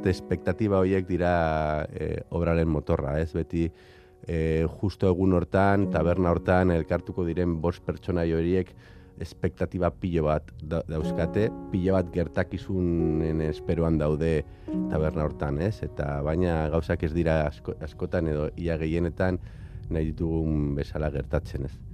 uste espektatiba horiek dira e, obraren motorra, ez? Beti e, justo egun hortan, taberna hortan, elkartuko diren bost pertsona horiek espektatiba pilo bat dauzkate, pilo bat gertakizunen esperoan daude taberna hortan, ez? Eta baina gauzak ez dira askotan edo ia gehienetan nahi ditugun bezala gertatzen, ez?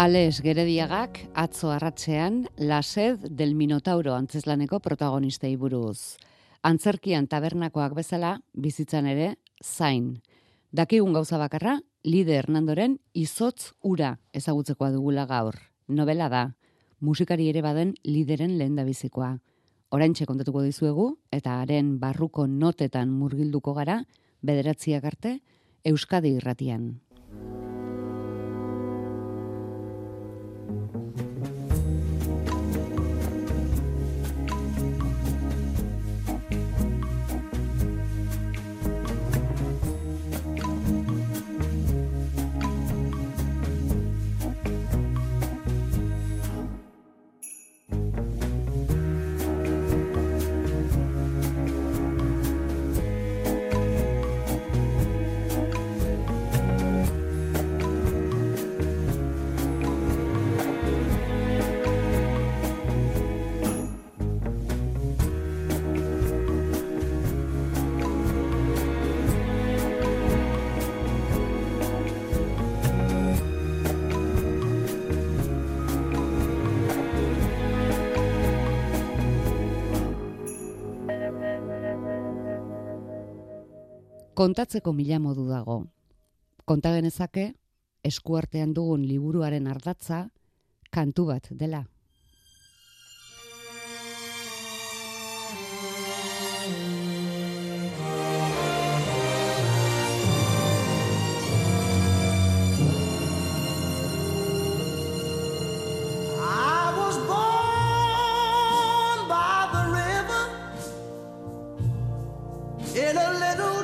Ales Gerediagak atzo arratzean Lased del Minotauro antzeslaneko protagonistei buruz. Antzerkian tabernakoak bezala bizitzan ere zain. Dakigun gauza bakarra, Lide Hernandoren izotz ura ezagutzekoa dugula gaur. Novela da, musikari ere baden lideren lehen da bizikoa. Oraintxe kontatuko dizuegu eta haren barruko notetan murgilduko gara bederatziak arte Euskadi irratian. Kontatzeko mila modu dago. Konta genezake, eskuartean dugun liburuaren ardatza, kantu bat dela.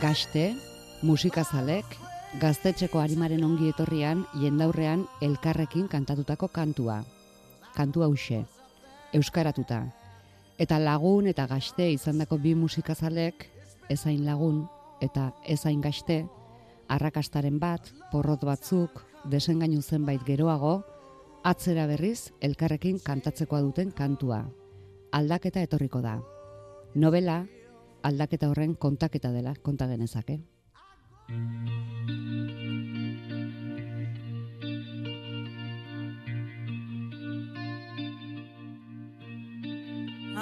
gaste, musikazalek, gaztetxeko harimaren ongi etorrian, jendaurrean elkarrekin kantatutako kantua. Kantua hause, euskaratuta. Eta lagun eta gaste izandako bi musikazalek, ezain lagun eta ezain gaste, arrakastaren bat, porrot batzuk, desengainu zenbait geroago, atzera berriz elkarrekin kantatzekoa duten kantua. Aldaketa etorriko da. Novela, aldaketa horren kontaketa dela konta genezake.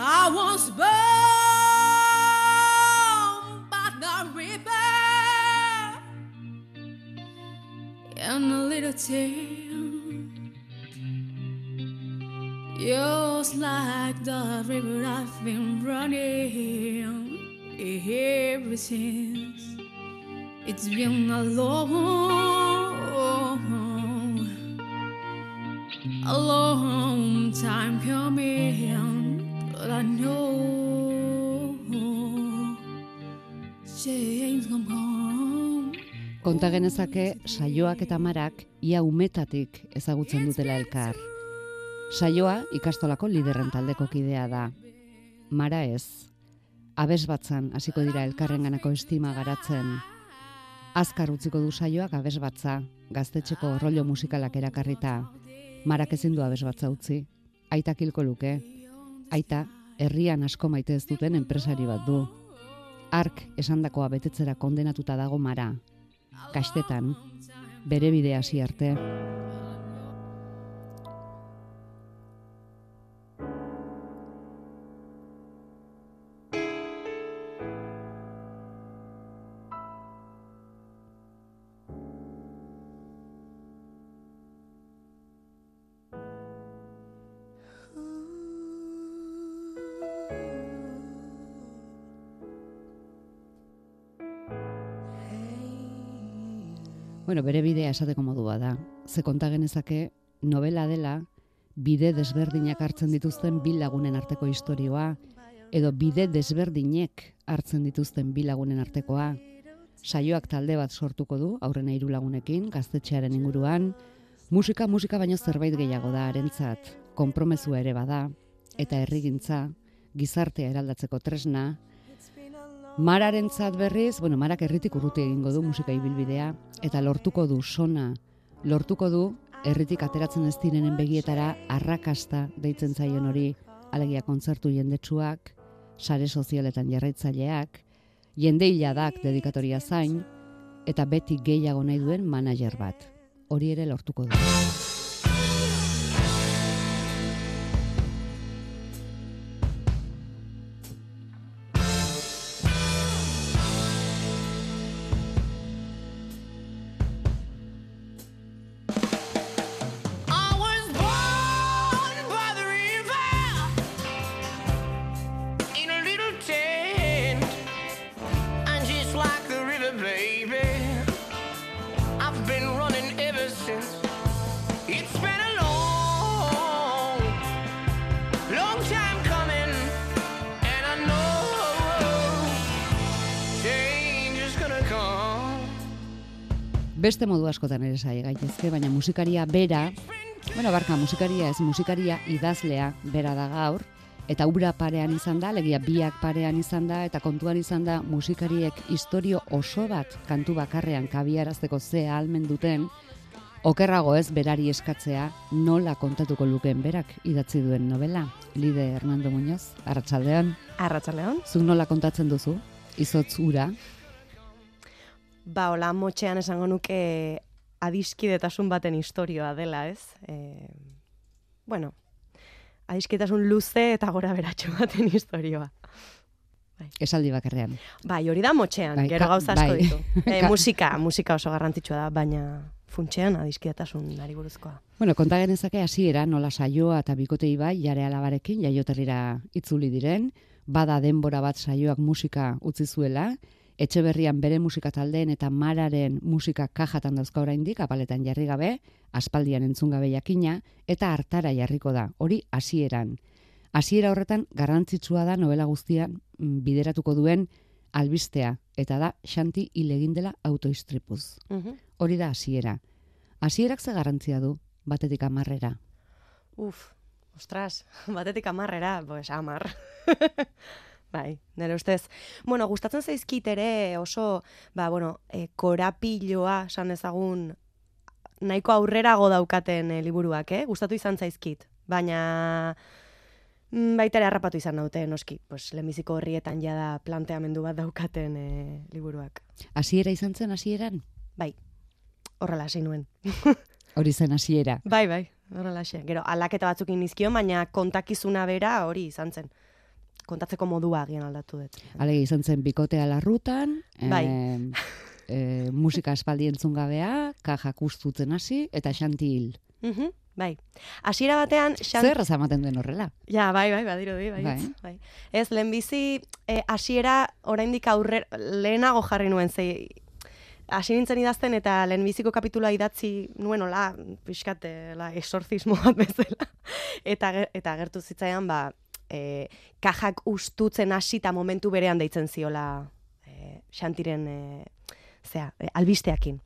I was born by the river in a little town just like the river I've been running ever since. It's been a long, a long time coming, but I know come home. Konta genezake saioak eta marak ia umetatik ezagutzen dutela elkar. Saioa ikastolako liderren taldeko kidea da. Mara ez, abes batzan hasiko dira elkarrenganako estima garatzen. Azkar utziko du saioak abes batza, gaztetxeko rollo musikalak erakarrita. Marak ezin du abes batza utzi. Aita kilko luke. Aita, herrian asko maite ez duten enpresari bat du. Ark esandakoa betetzera kondenatuta dago mara. Kastetan, bere bidea hasi arte. Bueno, bere bidea esateko modua da. Ze konta genezake novela dela bide desberdinak hartzen dituzten bi lagunen arteko istorioa edo bide desberdinek hartzen dituzten bi lagunen artekoa. Saioak talde bat sortuko du aurrena hiru lagunekin gaztetxearen inguruan. Musika musika baino zerbait gehiago da harentzat. Konpromesua ere bada eta herrigintza, gizartea eraldatzeko tresna. Mararentzat berriz, bueno, Marak herritik urruti egingo du musika ibilbidea eta lortuko du sona, lortuko du herritik ateratzen ez direnen begietara arrakasta deitzen zaion hori, alegia kontzertu jendetsuak, sare sozialetan jarraitzaileak, jende hiladak dedikatoria zain, eta beti gehiago nahi duen manager bat. Hori ere lortuko du. Beste modu askotan ere sai gaitezke, baina musikaria bera, bueno, barka musikaria ez musikaria idazlea bera da gaur, eta ura parean izan da, legia biak parean izan da, eta kontuan izan da musikariek historio oso bat kantu bakarrean kabiarazteko ze ahalmen duten, okerrago ez berari eskatzea nola kontatuko lukeen berak idatzi duen novela. Lide Hernando Muñoz, Arratsaldean, Arratxaleon. zuk nola kontatzen duzu? Izotz ura, Ba, hola, motxean esango nuke adiskidetasun baten historioa dela, ez? E, bueno, adiskidetasun luze eta gora beratxo baten historioa. esaldi bakarrean. Bai, hori da motxean, Bai, gero gauza asko bai. ditu. E, Ka- musika, musika oso garrantzitsua da, baina funtxean adiskidetasun ari buruzkoa. Bueno, konta genezake hasiera nola saioa eta bikotei bai jare alabarekin jaioterrira itzuli diren, bada denbora bat saioak musika utzi zuela, etxe berrian bere musika taldeen eta mararen musika kajatan dauzka oraindik apaletan jarri gabe, aspaldian entzun gabe jakina, eta hartara jarriko da, hori hasieran. Hasiera horretan garrantzitsua da novela guztian mm, bideratuko duen albistea, eta da Xanti hil egin dela autoistripuz. Mhm. Hori da hasiera. Hasierak ze garrantzia du batetik amarrera. Uf, ostras, batetik amarrera, pues amar. bai, nire ustez. Bueno, gustatzen zaizkit ere oso, ba, bueno, e, korapiloa, esan ezagun, nahiko aurrerago daukaten e, liburuak, eh? Gustatu izan zaizkit. Baina, mm, baita ere harrapatu izan naute, noski. Pues, lehenbiziko horrietan jada planteamendu bat daukaten e, liburuak. Hasiera izan zen hasieran? Bai, horrela hasi nuen. Hori zen hasiera. Bai, bai, horrela xe. Gero, aldaketa batzuk nizkion, baina kontakizuna bera hori izan zen. Kontatzeko modua agian aldatu dut. Alege izan zen bikotea larrutan, Bai. em, e, musika espaldi entzun gabea, kajak ustutzen hasi, eta xanti hil. Mhm, bai. Hasiera batean, xan... Zer ematen duen horrela? Ja, bai, bai, badirudi, bai. Bai. bai. Ez, lehenbizi, eh, hasiera oraindik aurre, lehenago jarri nuen, ze hasi nintzen idazten eta lehenbiziko kapitula idatzi nuen ola, pixkat, eh, la, exorcismo bat bezala. eta, eta gertu zitzaidan, ba, e, kajak ustutzen hasi eta momentu berean deitzen ziola e, xantiren, e, zea, e, albisteakin.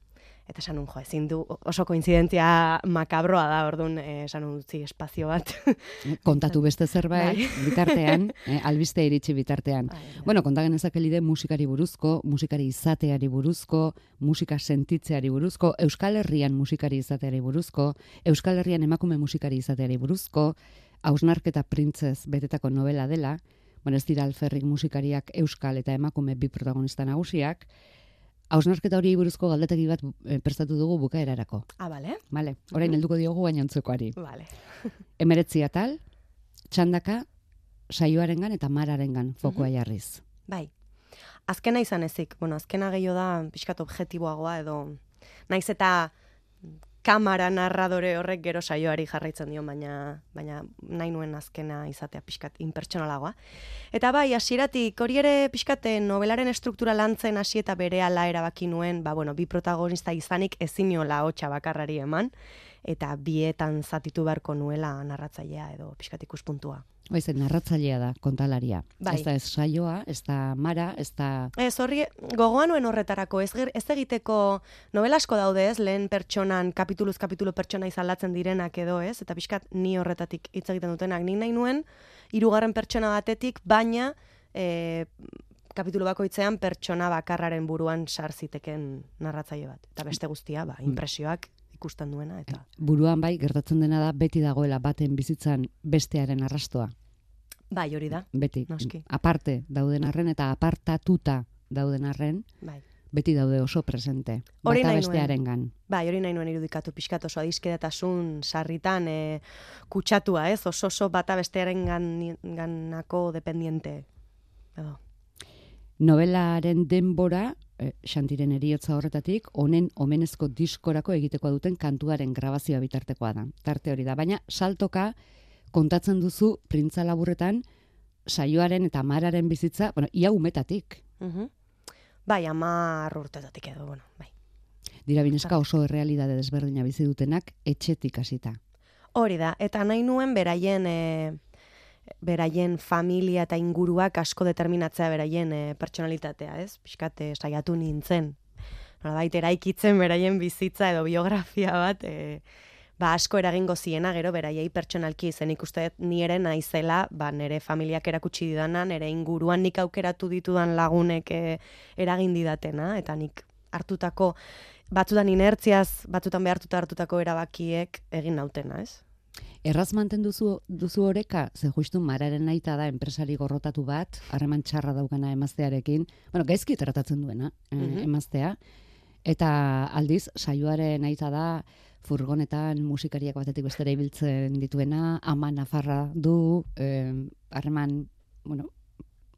Eta esan nun, jo, ezin du, oso koinzidentzia makabroa da, orduan, e, esan utzi espazio bat. Kontatu beste zerbait, Bai. bitartean, eh, albiste iritsi bitartean. Bai, bai. Bueno, konta genezake lide musikari buruzko, musikari izateari buruzko, musika sentitzeari buruzko, Euskal Herrian musikari izateari buruzko, Euskal Herrian emakume musikari izateari buruzko, Hausnarketa printzez betetako novela dela, bueno, ez dira alferrik musikariak Euskal eta emakume bi protagonista nagusiak, Hausnarketa hori buruzko galdetegi bat eh, prestatu dugu bukaerarako. Ah, bale? Vale, orain Mhm. helduko diogu gainontzekoari. Vale. Emeretzi atal, txandaka, saioarengan eta mararengan fokoa jarriz. Bai. Azkena izan ezik. Bueno, azkena gehiago da pixkat objektiboagoa edo naiz eta kamara narradore horrek gero saioari jarraitzen dio, baina, baina nahi nuen azkena izatea pixkat inpertsonalagoa. Eta bai, hasieratik hori ere pixkate novelaren estruktura lantzen hasi eta bere ala erabaki nuen, ba, bueno, bi protagonista izanik eziniola hotxa bakarrari eman, eta bietan zatitu beharko nuela narratzailea edo pixkat ikuspuntua. Baiz, narratzailea da, kontalaria. Bai. Ez da ez saioa, ez da mara, ez da... Ez horri, gogoan nuen horretarako, ez, ez egiteko novela asko daude ez, lehen pertsonan, kapituluz kapitulu pertsona izalatzen direnak edo ez, eta pixkat ni horretatik hitz egiten dutenak. Nik nahi nuen, hirugarren pertsona batetik, baina e, kapitulu bakoitzean pertsona bakarraren buruan sar ziteken narratzaile bat. Eta beste guztia, ba, impresioak ikusten duena, eta... Buruan bai, gertatzen dena da, beti dagoela baten bizitzan bestearen arrastoa. Bai, hori da, Beti. Noski. Aparte dauden arren eta apartatuta dauden arren, bai. beti daude oso presente. Hori bata bestearengan. Bai, hori nahi nuen irudikatu pixkat oso adizkedatasun sarritan e, kutsatua, ez? Oso oso bata bestearen gan, ganako dependiente. Edo. Novelaren denbora, eh, Xantiren eriotza horretatik, honen omenezko diskorako egiteko duten kantuaren grabazioa bitartekoa da. Tarte hori da. Baina saltoka kontatzen duzu printza laburretan saioaren eta mararen bizitza, bueno, ia umetatik. Mhm. Bai, amar urtetatik edo, bueno, bai. Dira bineska oso errealidade desberdina bizi dutenak etxetik hasita. Hori da, eta nahi nuen beraien e, beraien familia eta inguruak asko determinatzea beraien e, pertsonalitatea, ez? Piskat e, saiatu nintzen. Nolabait eraikitzen beraien bizitza edo biografia bat, e, ba asko eragingo ziena gero beraiei pertsonalki izen ikuste ni ere naizela, ba nere familiak erakutsi didana, nere inguruan nik aukeratu ditudan lagunek e, eragin didatena eta nik hartutako batzutan inertziaz, batzutan behartuta hartutako erabakiek egin nautena, ez? Erraz manten duzu, duzu oreka, ze justu mararen aita da enpresari gorrotatu bat, harreman txarra daukana emaztearekin, bueno, gaizki tratatzen duena eh, Mhm. emaztea, eta aldiz, saioaren aita da, furgonetan musikariak batetik bestera ibiltzen dituena, ama nafarra du, eh, harreman, bueno,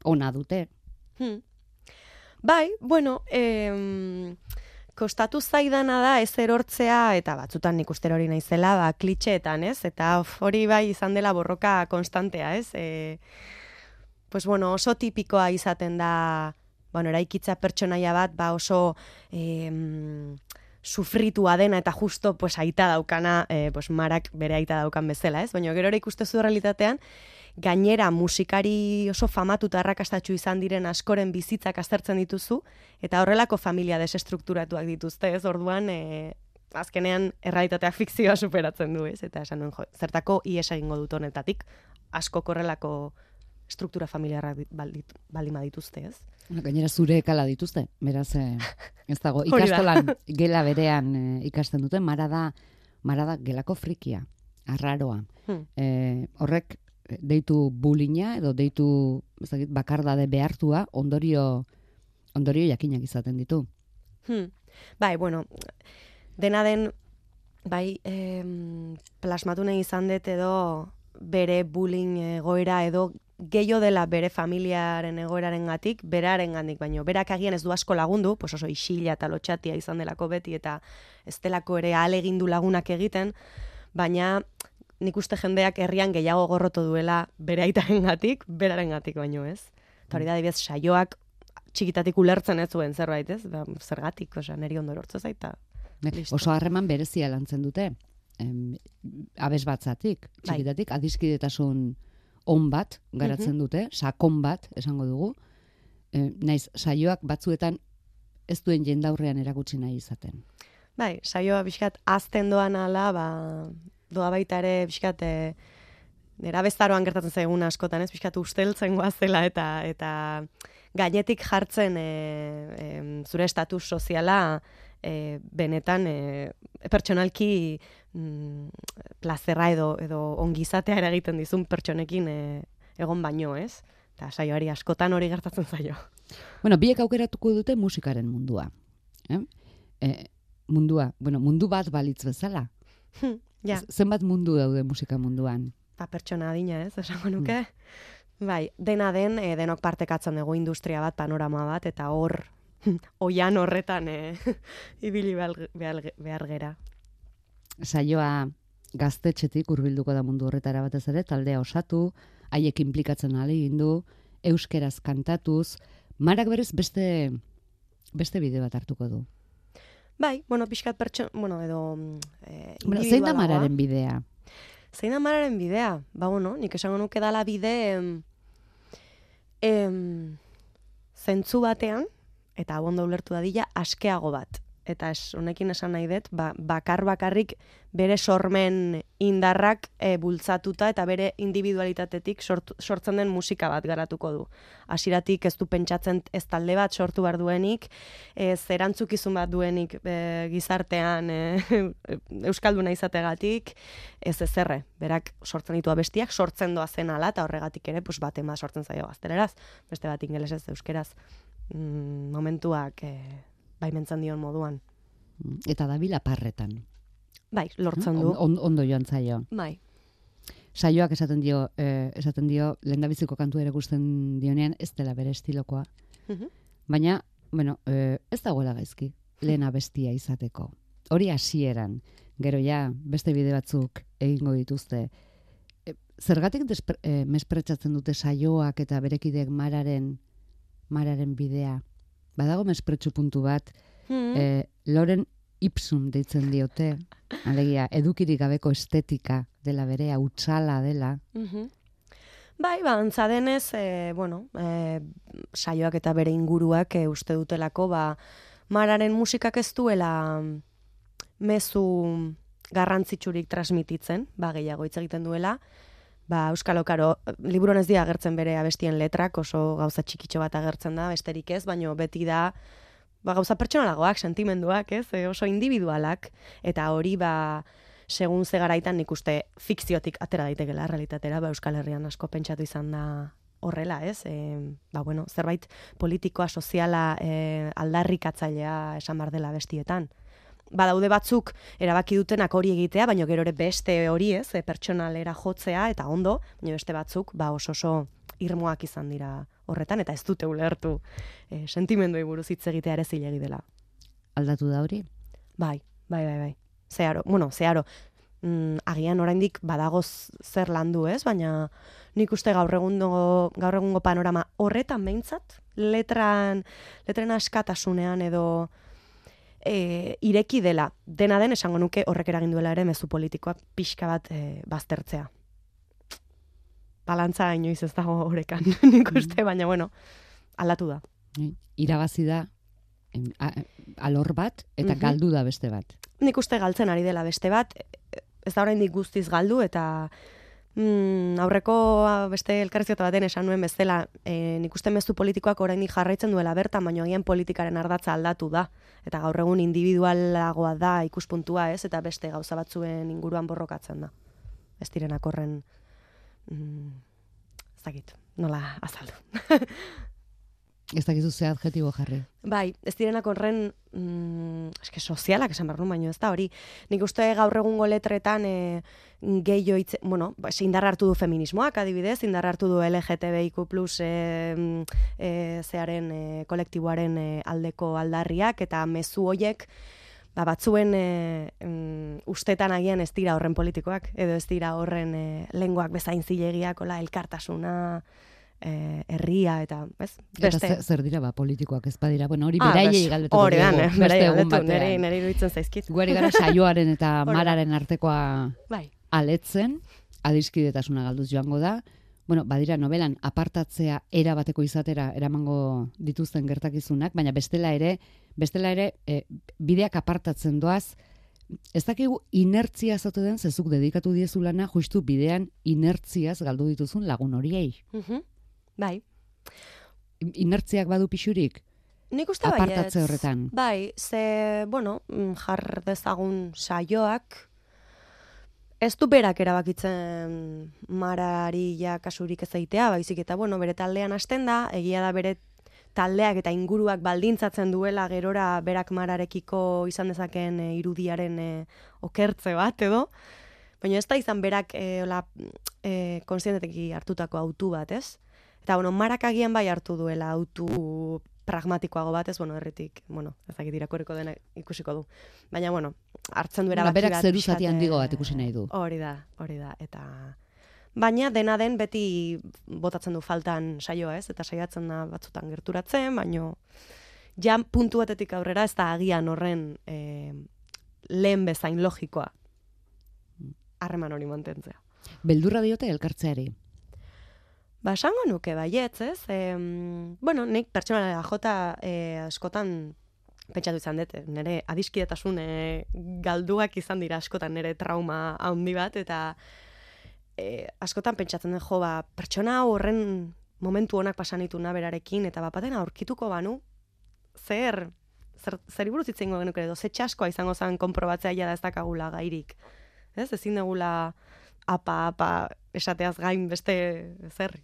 ona dute. Hmm. Bai, bueno, em, kostatu zaidana da ez erortzea, eta batzutan nik uste hori naizela, ba, klitxeetan, ez? Eta hori bai izan dela borroka konstantea, ez? E, pues bueno, oso tipikoa izaten da, bueno, eraikitza pertsonaia bat, ba oso em, sufritua dena eta justo pues aita daukana, eh, pues marak bere aita daukan bezala, ez? Baina gero ere ikustezu realitatean, gainera musikari oso famatu eta arrakastatxu izan diren askoren bizitzak aztertzen dituzu, eta horrelako familia desestrukturatuak dituzte, ez? Orduan, e, azkenean errealitateak fikzioa superatzen du, ez? Eta esan nuen, jo, zertako ies egingo dut honetatik, asko korrelako struktura familiarrak di- baldit- baldin badituzte, ez? Gainera zure ekala dituzte, beraz, eh, ez dago, ikastolan gela berean eh, ikasten dute, mara da, mara da gelako frikia, arraroa. Hmm. Eh, horrek deitu bulina edo deitu ez dakit, bakardade behartua ondorio ondorio jakinak izaten ditu. Hmm. Bai, bueno, dena den, bai, em, plasmatu nahi izan dut edo bere bullying egoera edo gehiago dela bere familiaren egoeraren gatik, beraren gandik, baino berak agian ez du asko lagundu, pues oso isila eta lotxatia izan delako beti eta ez delako ere alegindu lagunak egiten, baina nik uste jendeak herrian gehiago gorroto duela bere aitaren gatik, beraren gatik baino ez. Eta hori da, adibidez, saioak txikitatik ulertzen ez zuen zerbait, ez? Ba, zergatik, osea, neri ondo lortzen zaita. Oso harreman berezia lantzen dute. Em, abes batzatik, Bai. txikitatik, adiskidetasun on bat garatzen dute, sakon bat, esango dugu. E, naiz, saioak batzuetan ez duen jendaurrean erakutsi nahi izaten. Bai, saioa pixkat azten doan ala, ba, doa baita ere pixkat e, nera bezaroan gertatzen zaigun askotan, ez pixkat usteltzen goazela eta eta gainetik jartzen e, em, zure estatus soziala e, benetan e, pertsonalki mm, plazerra edo edo ongizatea eragiten dizun pertsonekin e, egon baino, ez? Eta saioari askotan hori gertatzen zaio. Bueno, biek aukeratuko dute musikaren mundua. Eh? E, mundua, bueno, mundu bat balitz bezala. Ja. Zenbat mundu daude musika munduan? ba, pertsona adina, ez, esango nuke. Bai, dena den, e, denok partekatzen dugu industria bat, panorama bat, eta hor, oian horretan e, ibili behar, behar, behar gera. saioa gaztetxetik hurbilduko da mundu horretara batez ere, taldea osatu, haiek implikatzen egin du, euskeraz kantatuz, marak berez beste beste bide bat hartuko du. Bai, bueno, pixkat pertson, bueno, edo... mm, Eh, Bueno, zein da mararen bidea? Zein da mararen bidea? Ba, bueno, nik esango nuke dala bide em, em, zentzu batean, eta hau ondo ulertu dadila, askeago bat. Eta es, honekin esan nahi dut, ba, bakar bakarrik bere sormen indarrak e, bultzatuta eta bere individualitatetik sortu, sortzen den musika bat garatuko du. Hasiratik ez du pentsatzen ez talde bat sortu behar duenik, ez erantzukizun bat duenik e, gizartean e, euskalduna izategatik, ez ezerre, berak sortzen ditu abestiak, sortzen doa zen ala, eta horregatik ere, pues, bat ema sortzen zaio gazteleraz, beste bat ingelesez, euskeraz, mm, momentuak e, baimentzen dion moduan. Eta dabila parretan. Bai, lortzen du. On, on, ondo joan zaio. Bai. Saioak esaten dio, eh, esaten dio, lehendabiziko kantu ere gusten dionean, ez dela bere estilokoa. Mhm. Baina, bueno, eh, ez dagoela gaizki, lehena bestia izateko. Hori hasieran, gero ja, beste bide batzuk egingo dituzte. E, zergatik despre, e, mespretsatzen dute saioak eta berekideek mararen, mararen bidea? Badago mespretsu puntu bat, Mhm. e, Loren Ipsum deitzen diote, alegia, edukirik gabeko estetika dela berea, utzala dela. Mhm. Bai, ba, antza denez, e, bueno, e, saioak eta bere inguruak e, uste dutelako, ba, mararen musikak ez duela mm, mezu garrantzitsurik transmititzen, ba, gehiago hitz egiten duela, ba, Euskal Okaro, liburon ez dira agertzen bere abestien letrak, oso gauza txikitxo bat agertzen da, besterik ez, baino beti da, ba, gauza pertsonalagoak, sentimenduak, ez, e, oso individualak, eta hori, ba, segun ze garaitan nik uste fikziotik atera daitekela realitatera, ba, Euskal Herrian asko pentsatu izan da horrela, ez? E, ba, bueno, zerbait politikoa, soziala, e, aldarrikatzailea esan bar dela bestietan. Badaude batzuk erabaki dutenak hori egitea, baina gero ere beste hori ez, e, pertsonalera jotzea, eta ondo, baina beste batzuk, ba, oso oso irmoak izan dira horretan, eta ez dute ulertu e, sentimenduei buruz hitz egitea ere zilegi dela. Aldatu da hori? Bai, bai, bai, bai. Zeharo, bueno, zeharo, mm, agian oraindik badago zer landu, ez? Baina nik uste gaur egungo, gaur egungo panorama horretan behintzat, letran, letren askatasunean edo e, ireki dela. Dena den esango nuke horrek eragin duela ere mezu politikoak pixka bat e, baztertzea. Balantza inoiz ez dago horrekan, nik uste, baina bueno, aldatu da. Irabazi da alor bat eta Mhm. galdu da beste bat. nik uste galtzen ari dela beste bat, ez da oraindik guztiz galdu eta mm, aurreko beste elkarrizketa baten esan nuen bezala, e, nik uste mezu politikoak oraindik jarraitzen duela bertan, baina agian politikaren ardatza aldatu da. Eta gaur egun individualagoa da ikuspuntua, ez? Eta beste gauza batzuen inguruan borrokatzen da. Ez direnak horren mm, ez dakit, nola azaldu. Ez dakizu ze adjetibo jarri. Bai, ez direnak horren, mm, eske sozialak esan behar baino ez da hori. Nik uste gaur egungo letretan e, gehiago hitz, bueno, ba, indarra hartu du feminismoak, adibidez, indarra hartu du LGTBIQ plus e, e, zearen e, kolektiboaren e, aldeko aldarriak, eta mezu hoiek, ba, batzuen e, mm, ustetan agian ez dira horren politikoak, edo ez dira horren e, lenguak bezain zilegiak, ola, elkartasuna, herria, eta, ez? Eta zer, dira ba politikoak ez badira. Bueno, hori Ah, beraiei galdetuko Hori da, beste egun galdetu, batean. nire, nire iruditzen zaizkit. Guari gara saioaren eta mararen artekoa Bai. aletzen, adiskidetasuna galduz joango da. Bueno, badira novelan apartatzea era bateko izatera eramango dituzten gertakizunak, baina bestela ere, bestela ere e, bideak apartatzen doaz, ez dakigu inertzia zote den zezuk dedikatu diezu lana justu bidean inertziaz galdu dituzun lagun horiei. Mhm. Bai. Inertziak badu pixurik, Nik uste apartatze baietz. horretan. Bai, ze, bueno, mm, jar dezagun saioak, ez du berak erabakitzen marari ja kasurik ez eitea, baizik eta, bueno, bere taldean hasten da, egia da bere taldeak eta inguruak baldintzatzen duela gerora berak mararekiko izan dezaken e, irudiaren e, okertze bat edo, baina ez da izan berak e, ola, e, hartutako autu bat, ez? Eta, bueno, marak agian bai hartu duela autu pragmatikoago bat, ez, bueno, erretik, bueno, ezakit irakurriko dena ikusiko du. Baina, bueno, hartzen du Bueno, berak zeru zati handigo bat ikusi nahi du. Hori da, hori da, eta... Baina dena den beti botatzen du faltan saioa, ez? Eta saiatzen da batzutan gerturatzen, baino ja puntu batetik aurrera ez da agian horren eh, lehen bezain logikoa harreman hori mantentzea. Beldurra diote elkartzeari. Ba, esango nuke baietz, ez? Em, bueno, nik pertsonala jota e, askotan pentsatu izan dut, nire adiskidetasun e, galduak izan dira askotan nire trauma handi bat, eta e, askotan pentsatzen den jo, ba, pertsona horren momentu honak pasan ditu berarekin, eta bapaten aurkituko banu, zer, zer, zer buruz hitz egingo genuke edo, ze txaskoa izango zen konprobatzea ja da ez dakagula gairik. Ez, ezin degula apa, apa, esateaz gain beste zer.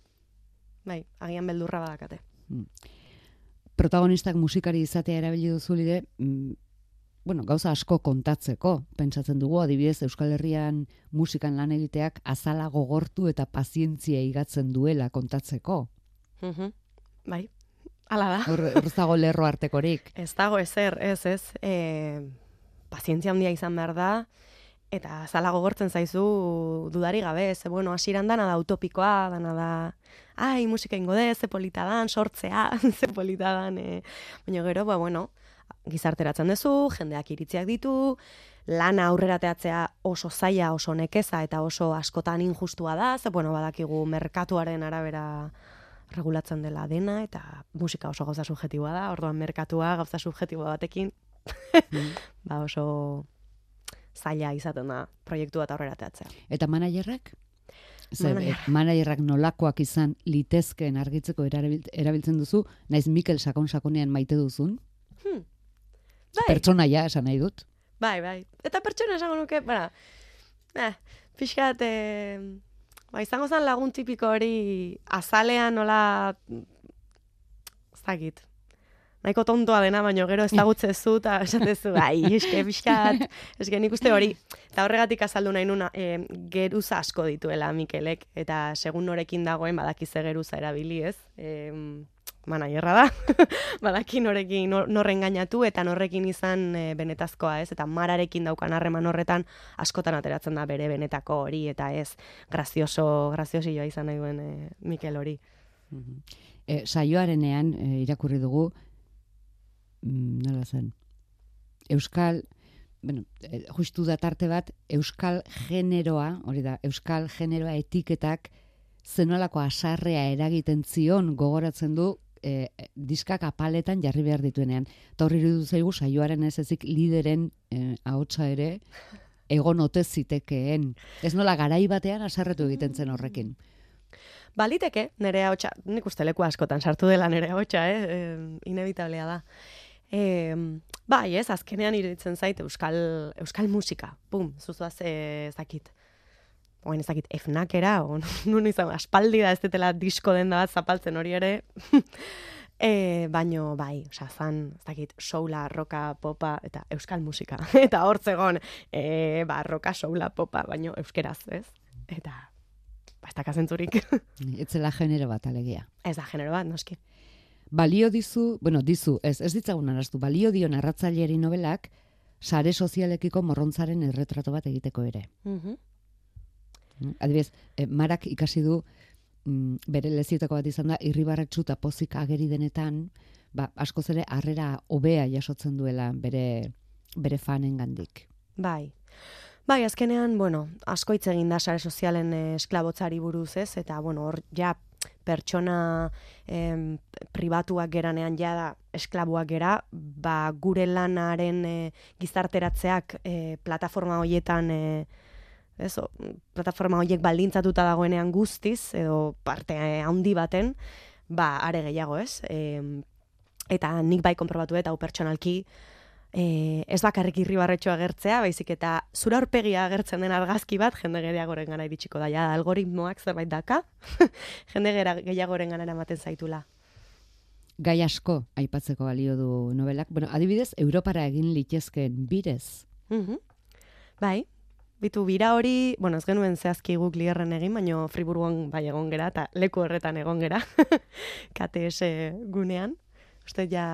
Bai, agian beldurra badakate. Protagonistak musikari izatea erabili duzu lide, mm, bueno, gauza asko kontatzeko, pentsatzen dugu, adibidez Euskal Herrian musikan lan egiteak azala gogortu eta pazientzia igatzen duela kontatzeko. Mhm. Bai, hala da. Hor, dago lerro artekorik. Ez dago ezer, ez, ez. E, pazientzia handia izan behar da, eta zala gogortzen zaizu dudari gabe, ze bueno, hasieran dana da utopikoa, dana da, ai, musika ingo de, ze polita dan, sortzea, ze polita dan, e. baina gero, ba, bueno, gizarteratzen duzu, jendeak iritziak ditu, lana aurrera teatzea oso zaila, oso nekeza eta oso askotan injustua da, ze bueno, badakigu merkatuaren arabera regulatzen dela dena, eta musika oso gauza subjetiboa da, orduan merkatua gauza subjetiboa batekin, ba oso zaila izaten da proiektu bat aurrera teatzea. Eta managerrak? Zer, Manager. eh, managerrak nolakoak izan litezkeen argitzeko erabil- erabiltzen duzu, naiz Mikel sakon-sakonean maite duzun, Bai, pertsonaia esan nahi dut. bai, bai. Eta pertsona esango nuke, bara, eh, pixkat, eh, ba, izango zen lagun tipiko hori azalean nola, ez dakit, nahiko tontoa dena, baino gero ezagutzezu eta esatezu, bai, eske pixkat, eske nik uste hori, eta horregatik azaldu nahi nuna, e, geruza asko dituela Mikelek, eta segun norekin dagoen badakize geruza erabili, ez? E, managerra da, badaki norekin nor, norren gainatu eta norrekin izan e, benetazkoa, ez? Eta mararekin daukan harreman horretan askotan ateratzen da bere benetako hori, eta ez, grazioso, graziosioa izan nahi duen e, Mikel hori. E, saioarenean e, irakurri dugu, mm, nola zen, Euskal, bueno, e, justu da tarte bat, Euskal generoa, hori da, Euskal generoa etiketak zenolako asarrea eragiten zion gogoratzen du e, diskak apaletan jarri behar dituenean. Eta horri irudu zaigu saioaren ez ezik lideren e, ahotsa ere egon ote zitekeen. Ez nola garai batean asarretu egiten zen horrekin. Baliteke, nire hotxa, nik uste leku askotan sartu dela nire hotxa, eh? e, inevitablea da. E, bai, ez, azkenean iruditzen zait euskal, euskal musika, pum, zuzuaz ez dakit. Oen ez dakit, efnakera, o nun izan, aspaldi da ez detela disko den da bat zapaltzen hori ere. e, baino, bai, osea, zan, ez dakit, soula, roka, popa, eta euskal musika. eta hortzegon, e, ba, roka, soula, popa, baino euskeraz, ez? Eta, ba, ez dakazentzurik. Etzela genero bat alegia. Ez da genero bat, noski. Balio dizu, bueno, dizu, ez, ez ditzagun araztu, balio dio narratzaileari nobelak, sare sozialekiko morrontzaren erretrato bat egiteko ere. Mhm. Mm, Adibidez, eh, Marak ikasi du mm, bere lezietako bat izan da irribarretsu eta pozik ageri denetan, ba, askoz ere harrera hobea jasotzen duela bere bere fanen gandik. Bai. Bai, azkenean, bueno, asko hitz egin da sare sozialen eh, esklabotzari buruz, ez? Eta, bueno, hor, ja, pertsona em, pribatuak geranean ja da esklaboak gera, ba, gure lanaren eh, gizarteratzeak eh, plataforma hoietan eh, ez, plataforma horiek baldintzatuta dagoenean guztiz, edo parte eh, handi baten, ba, are gehiago, ez? Em, eta nik bai konprobatu dut, hau pertsonalki, e, ez bakarrik irribarretxo agertzea, baizik eta zura aurpegia agertzen den argazki bat, jende gehiagoren gana iritsiko da, ja, algoritmoak zerbait daka, jende gehiagoren gana eramaten zaitula. Gai asko aipatzeko balio du novelak. Bueno, adibidez, Europara egin litezkeen birez. Mhm. Bai, bitu bira hori, bueno, ez genuen zehazki guk lierren egin, baino Friburgon bai egon gera, eta leku horretan egon gera, KTS gunean, uste ja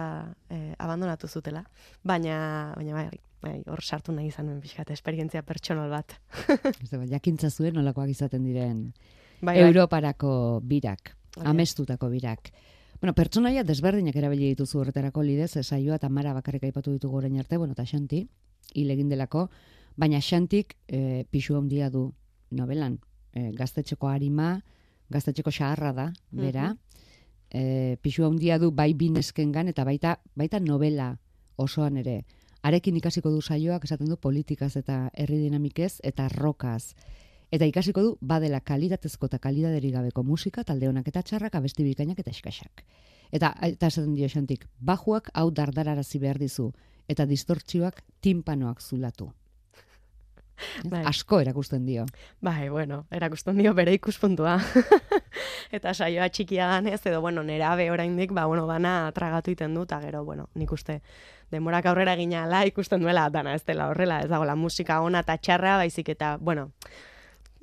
eh, abandonatu zutela. Baina, baina bai, bai, hor sartu nahi izan nuen pixkat, esperientzia pertsonal bat. Ez da, jakintza zuen nolakoak izaten diren Bai, bai. Europarako birak, da. amestutako birak. Bueno, pertsonaia desberdinak erabili dituzu horretarako lidez, eh, saioa eta mara bakarrik aipatu ditugu orain arte, bueno, eta Xanti, hil egin delako, baina Xantik e, pisu handia du novelan. E, gaztetxeko harima, gaztetxeko xaharra da, bera, e, pisu handia du bai bineskengan eta baita, baita novela osoan ere. Arekin ikasiko du saioak esaten du politikaz eta herri dinamikez eta rokaz. Eta ikasiko du badela kalitatezko eta kalidaderi gabeko musika, talde honak eta txarrak, abesti bikainak eta eskaxak. Eta, eta esaten dio xantik, bajuak hau dardararazi behar dizu, eta distortzioak timpanoak zulatu. Bai. Asko erakusten dio. Bai, bueno, erakusten dio bere ikuspuntua. eta saioa txikia ganez, edo, bueno, nerabe oraindik, ba, bueno, bana tragatu iten du, eta gero, bueno, nik uste demorak aurrera ginala ikusten duela dana ez dela horrela, ez dago la musika ona eta txarra, baizik eta, bueno,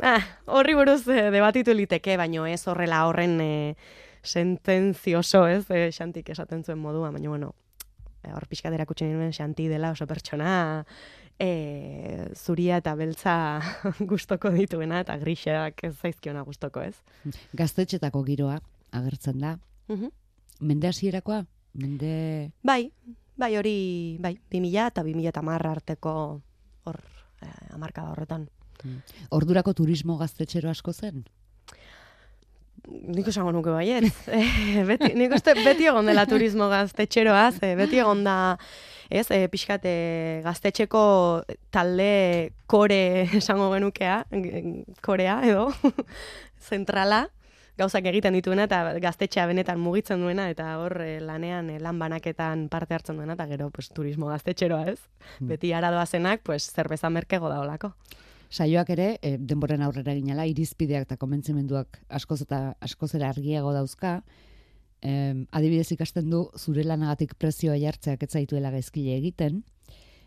ah, horri buruz eh, debatitu liteke, baino ez horrela horren eh, sentenzioso, ez, eh, xantik esaten zuen modua, baina, bueno, eh, hor pixka erakutsi nuen xanti dela oso pertsona e, zuria eta beltza gustoko dituena eta griseak ez zaizkiona gustoko, ez? Gaztetxetako giroa agertzen da. Mende hasierakoa, mende... Bai, bai hori, bai, 2000 eta 2000 eta marra arteko hor eh, amarkada horretan. Ordurako turismo gaztetxero asko zen? Nik esango nuke baiet. Eh, beti, nik uste beti egon dela turismo gaztetxeroa, ze beti egon da, ez, e, pixkat e, gaztetxeko talde kore esango genukea, korea edo, zentrala, gauzak egiten dituena eta gaztetxea benetan mugitzen duena eta hor e, lanean lan banaketan parte hartzen duena eta gero pues, turismo gaztetxeroa ez. Beti aradoazenak, pues, zerbeza merkego da olako. Saioak ere, e, denboren aurrera ginala, irizpideak eta konbentzimenduak askoz eta askozera argiago dauzka, em, adibidez ikasten du zure lanagatik prezioa jartzeak ez zaituela gaizkile egiten,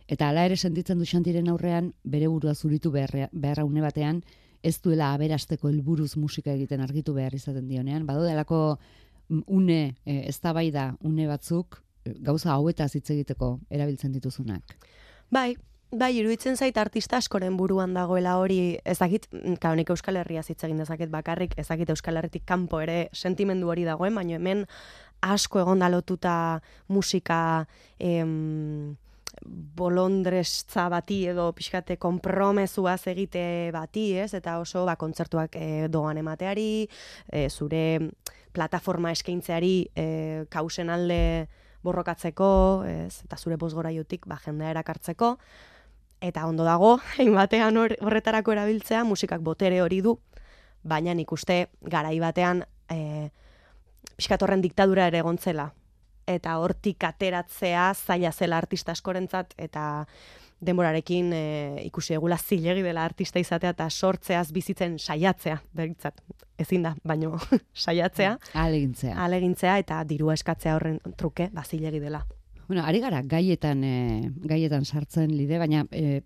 eta hala ere sentitzen du xantiren aurrean bere burua zuritu beharra, beharra une batean, ez duela aberasteko helburuz musika egiten argitu behar izaten dionean, badaudelako mm, une, e, eztabaida une batzuk, e, gauza hauetaz hitz egiteko erabiltzen dituzunak. Bai, bai, iruditzen zait artista askoren buruan dagoela hori, ez dakit, mm, claro, nik Euskal Herria hitz egin dezaket bakarrik, ez dakit Euskal Herritik kanpo ere sentimendu hori dagoen, baina hemen asko egon da lotuta musika em, bolondrestza bati edo pixkate konpromezuaz egite bati, ez? Eta oso ba, kontzertuak e, doan emateari, e, zure plataforma eskaintzeari e, kausen alde borrokatzeko, ez? Eta zure bosgoraiotik ba, jendea erakartzeko. Eta ondo dago, hainbatean hor, horretarako erabiltzea, musikak botere hori du, baina nik uste garai batean e, pixkat horren diktadura ere egontzela. Eta hortik ateratzea zaila zela artista askorentzat, eta denborarekin e, ikusi egula zilegi dela artista izatea eta sortzeaz bizitzen saiatzea, beritzat, ezin da, baino saiatzea, Alegintzea. alegintzea eta dirua eskatzea horren truke, ba, zilegi dela. Bueno, ari gara gaietan e, gaietan sartzen lide, baina e,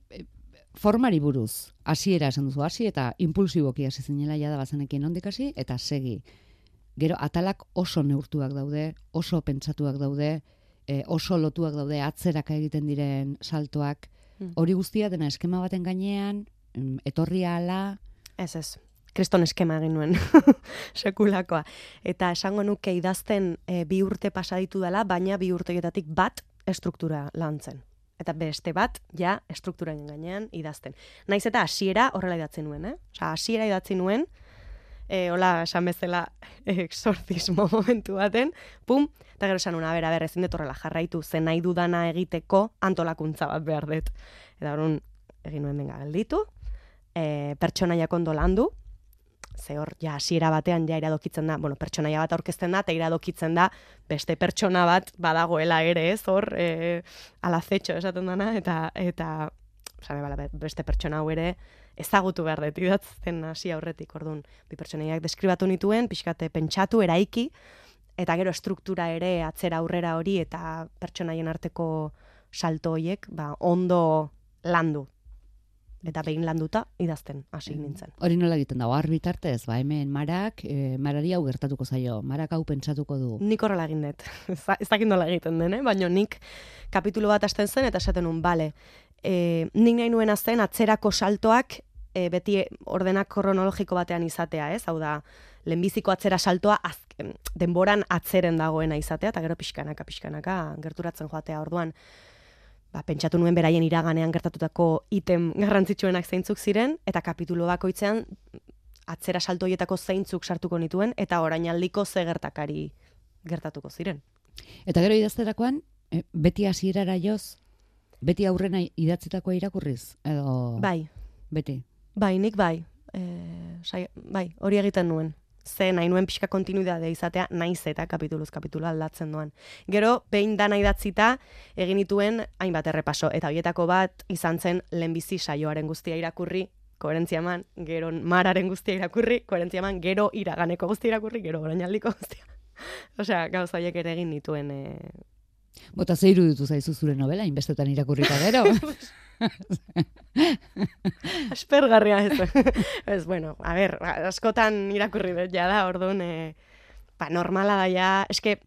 formari buruz, hasiera esan duzu, hasi eta impulsiboki hasi zinela jada bazenekin ondik hasi eta segi. Gero atalak oso neurtuak daude, oso pentsatuak daude, e, oso lotuak daude, atzeraka egiten diren saltoak. Mm. Hori guztia dena eskema baten gainean, em, etorria ala, Ez ez, kriston eskema egin nuen sekulakoa. Eta esango nuke idazten e, bi urte pasa ditu dela, baina bi urteetatik bat estruktura lantzen. Eta beste bat, ja, estrukturaren gainean idazten. Naiz eta hasiera horrela idatzen nuen, eh? Osa, hasiera idatzi nuen, e, hola, esan bezala, exorcismo momentu baten, pum, eta gero esan una, bera, bera, ezin dut horrela jarraitu, zen nahi dudana egiteko antolakuntza bat behar dut. Eta orduan, egin nuen benga gelditu, e, pertsonaiak ondo landu, ze hor, ja, hasiera batean ja iradokitzen da, bueno, pertsonaia bat aurkezten da, eta iradokitzen da, beste pertsona bat badagoela ere, ez, hor, e, alazetxo esaten dana, eta, eta, sabe, bala, beste pertsona hau ere, ezagutu behar dut, idatzen hasi aurretik, orduan, bi pertsonaiak deskribatu nituen, pixkate pentsatu, eraiki, eta gero struktura ere atzera aurrera hori, eta pertsonaien arteko salto hoiek, ba, ondo landu. Eta behin landuta idazten hasi nintzen. Hori nola egiten dago, arbitartez, ba, hemen marak, e, marari hau gertatuko zaio, marak hau pentsatuko du. Nik horrela egin dut. Ez da- ez dakit nola egiten den, eh? baina nik kapitulu bat hasten zen eta esaten nun, bale, e, nik nahi nuen zen atzerako saltoak e, beti ordenak kronologiko batean izatea, ez? Hau da, lehenbiziko atzera saltoa azken, denboran atzeren dagoena izatea, eta gero pixkanaka, pixkanaka gerturatzen joatea orduan. Ba, pentsatu nuen beraien iraganean gertatutako item garrantzitsuenak zeintzuk ziren, eta kapitulu bakoitzean atzera salto horietako zeintzuk sartuko nituen, eta orainaldiko ze gertakari gertatuko ziren. Eta gero idazterakoan, e, beti hasierara joz, beti aurrena idatzitakoa irakurriz, edo... Bai, Beti. bai, nik bai. E, sai, bai, hori egiten nuen. Ze nahi nuen pixka kontinuidade izatea, naiz eta kapituluz kapitulu aldatzen doan. Gero, behin dana idatzita, egin dituen hainbat errepaso. Eta horietako bat izan zen lehenbizi saioaren guztia irakurri, koherentzia eman, gero mararen guztia irakurri, koherentzia eman, gero iraganeko guztia irakurri, gero orainaldiko guztia. Osea, gauza horiek ere egin nituen e, Bota ze iruditu zaizu zure novela, inbestetan irakurrita gero. aspergarria ez. ez, bueno, a ber, askotan irakurri dut ja da, orduan, e, ba, normala da ja, eske,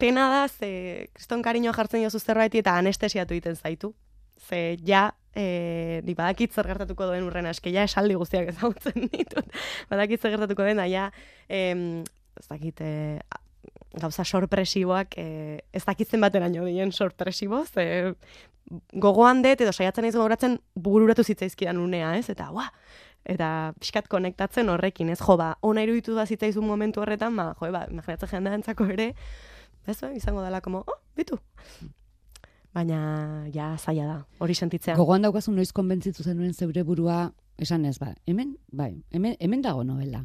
pena da, ze, kriston kariño jartzen jozu zerbait eta anestesiatu egiten zaitu. Ze, ja, e, di badakit zer gertatuko duen urrena, eske ja esaldi guztiak ezagutzen ditut. badakit zer gertatuko den, da ja, em, ez dakit, e, gauza sorpresiboak, e, ez dakitzen bateraino dien sorpresibo, ze gogoan dut edo saiatzen naiz gogoratzen bururatu zitzaizkidan unea, ez? Eta, ua, eta pixkat konektatzen horrekin, ez? Jo, ba, ona iruditu da zitzaizun momentu horretan, ba, jo, ba, imaginatzen jendeantzako ere, ez, ba, izango dela, como, oh, bitu. Baina, ja, zaila da, hori sentitzea. Gogoan daukazu noiz konbentzitu zenuen zeure burua, esan ez, ba, hemen, bai, hemen, hemen dago novela.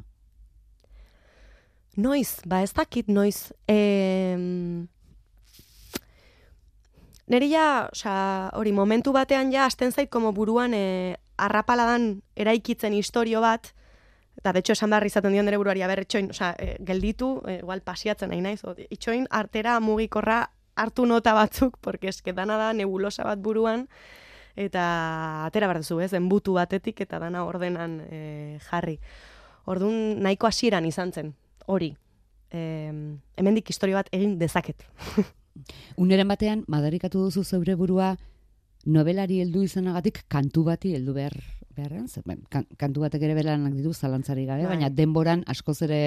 Noiz, ba ez dakit noiz. E, neri ja, osea, hori momentu batean ja hasten zait como buruan e, arrapaladan eraikitzen istorio bat, eta de hecho esan behar izaten dion nire buruari, aber, itxoin, osea, e, gelditu, e, igual pasiatzen nahi naiz, itxoin artera mugikorra hartu nota batzuk, porque eske dana da nebulosa bat buruan, eta atera behar duzu, ez, enbutu batetik eta dana ordenan e, jarri. Orduan nahiko hasieran izan zen, hori. E, hemendik historio bat egin dezaket. Uneren batean, madarikatu duzu zeure burua, novelari heldu izanagatik kantu bati heldu behar beharren, ze, ben, kan, kantu batek ere belanak ditu zalantzari gabe, Bai. baina denboran askoz ere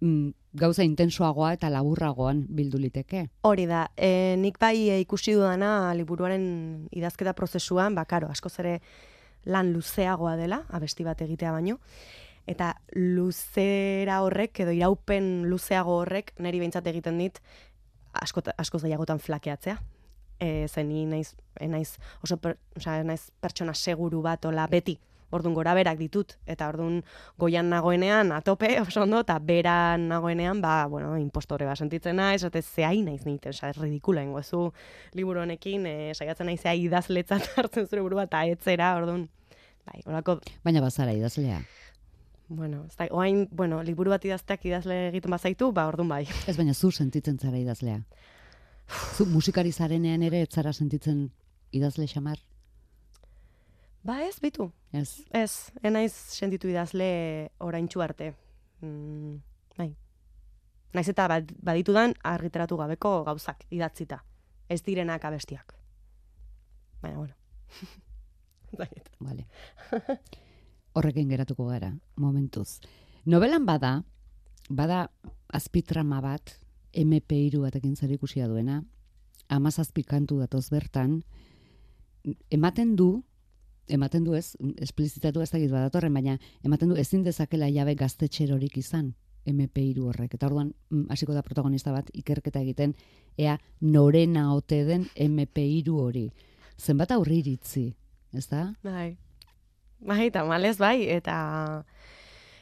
mm, gauza intensoagoa eta laburragoan bildu liteke. Hori da, e, nik bai e, ikusi dudana liburuaren idazketa prozesuan, ba, karo, askoz ere lan luzeagoa dela, abesti bat egitea baino, eta luzera horrek, edo iraupen luzeago horrek, niri behintzat egiten dit, asko, askoz gehiagotan flakeatzea. E, zen ni naiz, e, naiz, oso per, ez naiz pertsona seguru bat, ola beti, Orduan gora berak ditut, eta orduan goian nagoenean atope, oso ondo, eta beran nagoenean, ba, bueno, impostore bat sentitzen naiz, esate zehai naiz niten, oza, ridikula ingo zu liburu honekin, e, saiatzen naiz zehai idazletzat hartzen zure burua, eta etzera, orduan, bai, horako, Baina bazara idazlea. Bueno, ez da, oain, bueno, liburu bat idazteak idazle egiten bazaitu, ba, orduan bai. Ez baina zu sentitzen zara idazlea. Zu musikari zarenean ere ez zara sentitzen idazle xamar? Ba ez, bitu, Ez. ez, enaiz sentitu idazle oraintxu arte. Mm, bai. Naiz eta bad- baditudan argitaratu gabeko gauzak idatzita. Ez direnak abestiak. Baina, bueno. Dakit. Vale. Horrekin geratuko gara, momentuz. Novelan bada, bada azpitrama bat, MP3 batekin zer ikusia duena, amazazpi kantu datoz bertan, ematen du, ematen du ez, esplizitatu ez dakit badatorren, baina ematen du ezin dezakela jabe gaztetxerorik izan, MP3 horrek. Eta orduan, mm, hasiko da protagonista bat ikerketa egiten, ea norena ote den MP3 hori. Zenbat aurri iritzi, ez da? Bai. Bai, eta malez bai, eta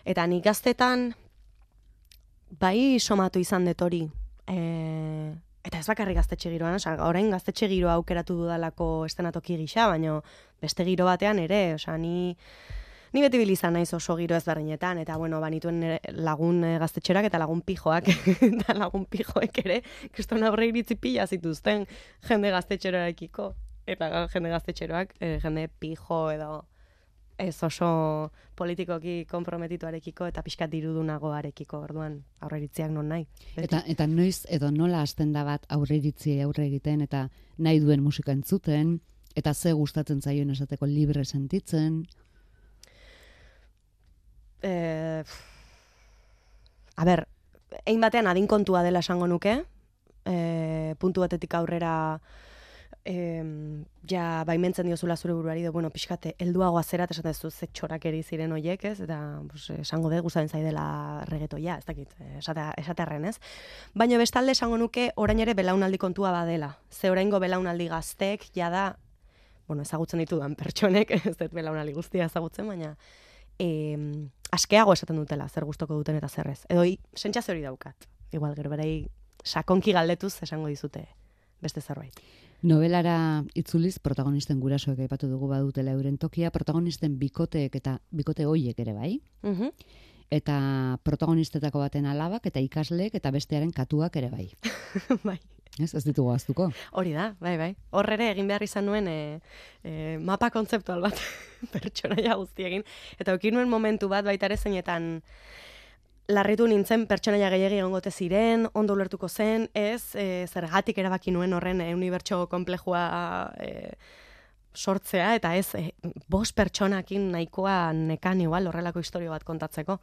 eta nik gaztetan bai somatu izan dut hori. E, eta ez bakarrik gaztetxe giroan, oza, orain gaztetxe giroa aukeratu dudalako estenatoki gisa, baina beste giro batean ere, osea, ni Ni beti bil izan naiz oso giro ezberdinetan, eta bueno, banituen lagun eh, gaztetxerak eta lagun pijoak, eta lagun pijoek ere, kriston aurre iritzi pila zituzten jende gaztetxerarekiko. eta jende gaztetxeroak, e, jende pijo edo ez oso politikoki komprometituarekiko eta pixkat dirudunagoarekiko, orduan aurreritziak non nahi. Beti. Eta, eta noiz edo nola hasten da bat aurreritzi aurre egiten eta nahi duen musika entzuten, eta ze gustatzen zaioen esateko libre sentitzen. Eh, a ber, ein batean adin kontua dela esango nuke, e, puntu batetik aurrera em, ja baimentzen diozula zure buruari, edo, bueno, pixkate, helduago azerat esaten zu ze txorak ziren oiek, ez? Eta, pues, esango dut gustatzen zaidela regetoia, ez dakit, esatea, esatearren, ez? Baina bestalde esango nuke orain ere belaunaldi kontua badela. Ze oraingo belaunaldi gaztek, jada, bueno, ezagutzen ditudan pertsonek, ez dut belaunaldi guztia ezagutzen, baina em, askeago esaten dutela, zer gustoko duten eta zerrez. Edo, i- sentsazio hori daukat. Igual, gero berei sakonki galdetuz esango dizute beste zerbait. Novelara itzuliz protagonisten gurasoek aipatu dugu badutela euren tokia, protagonisten bikoteek eta bikote hoiek ere bai, Mhm. eta protagonistetako baten alabak eta ikasleek eta bestearen katuak ere bai. bai. Ez, ez ditugu aztuko. Hori da, bai, bai. Hor ere egin behar izan nuen e, e, mapa kontzeptual bat pertsonaia guztiekin. Eta eukin nuen momentu bat baita ere zeinetan larritu nintzen pertsonaia gehiagi egongote ziren, ondo ulertuko zen, ez, e, zergatik erabaki nuen horren e, unibertso komplejua e, sortzea, eta ez, e, bost pertsonakin nahikoa nekan igual horrelako historio bat kontatzeko.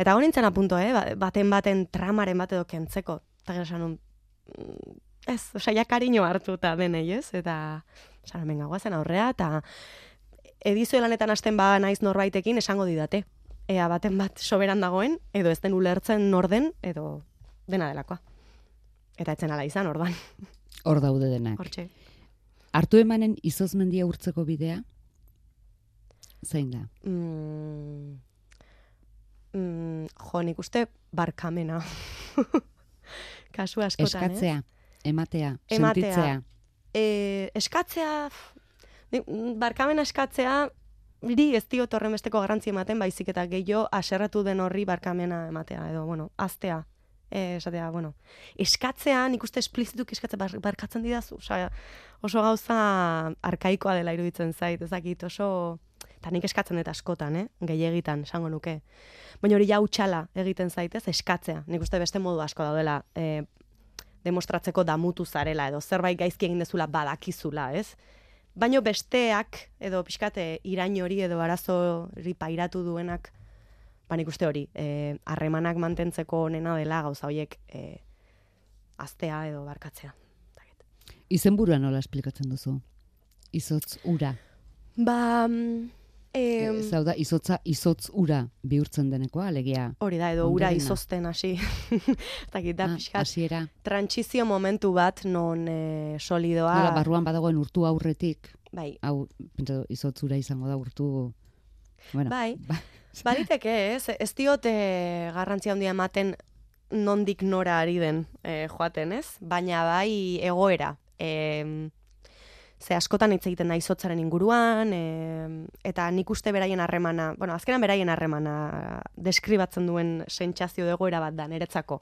Eta hori nintzen apunto, eh? ba- baten baten tramaren bat edo kentzeko. Eta gero esan nun, "Mm, ez, osea, kariño hartu eta denei, ez? Eta, esan, venga, guazen aurrea, eta edizio lanetan hasten ba naiz norbaitekin esango didate. Ea baten bat soberan dagoen, edo ez den ulertzen nor den, edo dena delakoa. Eta etzen ala izan, ordan. Hor daude denak. Hortxe. Hartu emanen izozmendia urtzeko bidea? Zein da? Mm, mm, jo, nik uste barkamena. Kasu askotan? Eskatzea, ematea, Ematea. sentitzea. e, eskatzea, mm, barkamena eskatzea, Iri ez diot horren besteko garrantzi ematen, baizik eta gehiago aserratu den horri barkamena ematea, edo, bueno, aztea. E, esatea, bueno, eskatzea, nik uste esplizituk eskatzea bar, barkatzen didazu, osea, oso gauza arkaikoa dela iruditzen zait, ezakit, oso, eta nik eskatzen dut askotan, eh? gehiagitan, esango nuke. Baina hori ja utxala egiten zaitez, eskatzea. Nik uste beste modu asko daudela, e, demostratzeko damutu zarela, edo zerbait gaizki egin dezula badakizula, ez? Baino besteak, edo pixkate irain hori edo arazo pairatu duenak, ba nik uste hori, eh, harremanak mantentzeko onena dela gauza horiek e, aztea edo barkatzea. Dakit. Izenburua nola esplikatzen duzu? Izotz ura. Ba, em, Ez hau da, izotza izotz ura bihurtzen denekoa, alegia. hori da, edo ura izozten hasi. Dakit, da, Ah, pixkat, hasiera. trantsizio momentu bat non e, solidoa, Nola, barruan badagoen urtu aurretik, bai, hau, pentsatu, izotz ura izango da urtu... Bueno, Bai. ba- Baliteke, ez? Ez diot e, garrantzia handia ematen nondik nora ari den e, joaten, ez? Baina bai egoera. E, ze askotan hitz egiten da izotzaren inguruan, e, eta nik uste beraien harremana, bueno, azkenan beraien harremana deskribatzen duen sentsazio egoera bat da, niretzako.